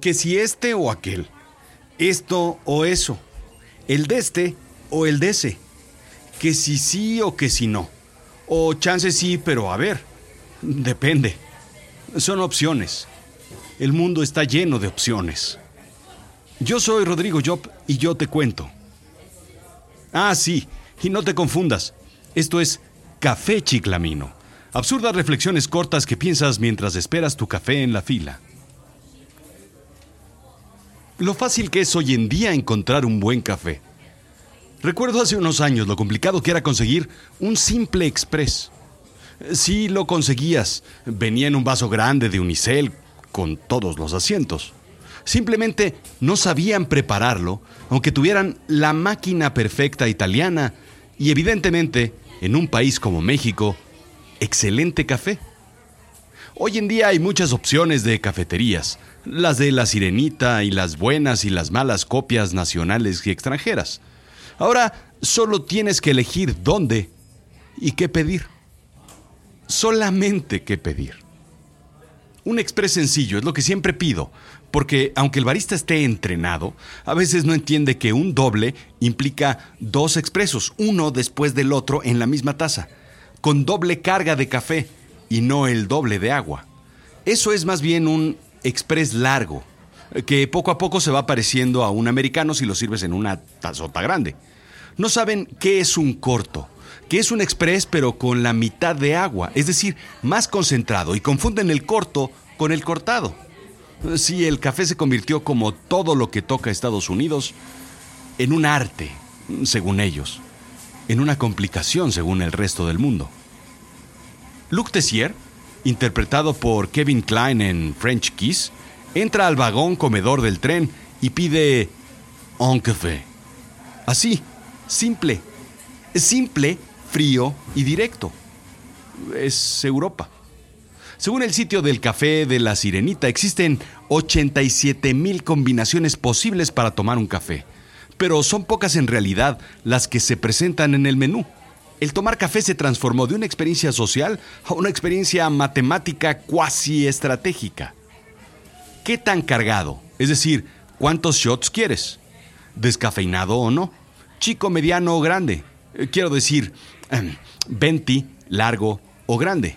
Que si este o aquel, esto o eso, el de este o el de ese, que si sí o que si no, o chance sí, pero a ver, depende. Son opciones. El mundo está lleno de opciones. Yo soy Rodrigo Job y yo te cuento. Ah, sí, y no te confundas. Esto es Café Chiclamino. Absurdas reflexiones cortas que piensas mientras esperas tu café en la fila. Lo fácil que es hoy en día encontrar un buen café. Recuerdo hace unos años lo complicado que era conseguir un simple express. Si lo conseguías, venía en un vaso grande de unicel con todos los asientos. Simplemente no sabían prepararlo, aunque tuvieran la máquina perfecta italiana y evidentemente, en un país como México, excelente café. Hoy en día hay muchas opciones de cafeterías, las de la sirenita y las buenas y las malas copias nacionales y extranjeras. Ahora solo tienes que elegir dónde y qué pedir. Solamente qué pedir. Un express sencillo es lo que siempre pido, porque aunque el barista esté entrenado, a veces no entiende que un doble implica dos expresos, uno después del otro en la misma taza, con doble carga de café y no el doble de agua. Eso es más bien un express largo, que poco a poco se va pareciendo a un americano si lo sirves en una tazota grande. No saben qué es un corto que es un express pero con la mitad de agua, es decir, más concentrado y confunden el corto con el cortado. Sí, el café se convirtió como todo lo que toca Estados Unidos en un arte, según ellos, en una complicación según el resto del mundo. Luc Tessier, interpretado por Kevin Klein en French Kiss, entra al vagón comedor del tren y pide un café. Así, simple. Simple frío y directo. Es Europa. Según el sitio del café de la Sirenita, existen 87 mil combinaciones posibles para tomar un café, pero son pocas en realidad las que se presentan en el menú. El tomar café se transformó de una experiencia social a una experiencia matemática cuasi estratégica. ¿Qué tan cargado? Es decir, ¿cuántos shots quieres? ¿Descafeinado o no? ¿Chico, mediano o grande? Eh, quiero decir, venti, largo o grande,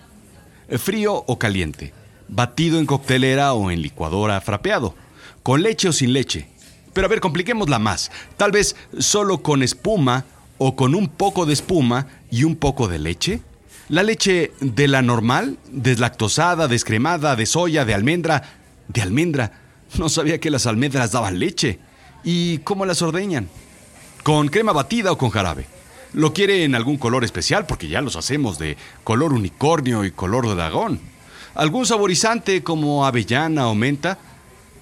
frío o caliente, batido en coctelera o en licuadora frapeado, con leche o sin leche. Pero a ver, compliquémosla más. Tal vez solo con espuma o con un poco de espuma y un poco de leche. La leche de la normal, deslactosada, descremada, de soya, de almendra. De almendra. No sabía que las almendras daban leche. ¿Y cómo las ordeñan? ¿Con crema batida o con jarabe? Lo quiere en algún color especial porque ya los hacemos de color unicornio y color dragón. Algún saborizante como avellana o menta.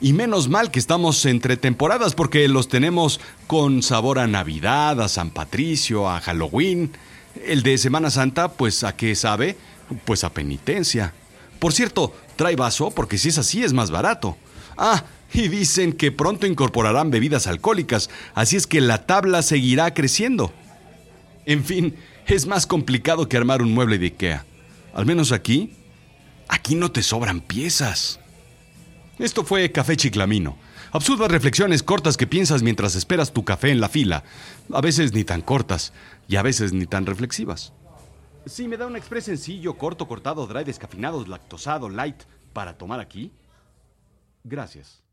Y menos mal que estamos entre temporadas porque los tenemos con sabor a Navidad, a San Patricio, a Halloween. El de Semana Santa, pues a qué sabe? Pues a penitencia. Por cierto, trae vaso porque si es así es más barato. Ah, y dicen que pronto incorporarán bebidas alcohólicas, así es que la tabla seguirá creciendo. En fin, es más complicado que armar un mueble de Ikea. Al menos aquí, aquí no te sobran piezas. Esto fue Café Chiclamino. Absurdas reflexiones cortas que piensas mientras esperas tu café en la fila. A veces ni tan cortas y a veces ni tan reflexivas. Si me da un express sencillo, corto, cortado, dry, descafeinado, lactosado, light para tomar aquí. Gracias.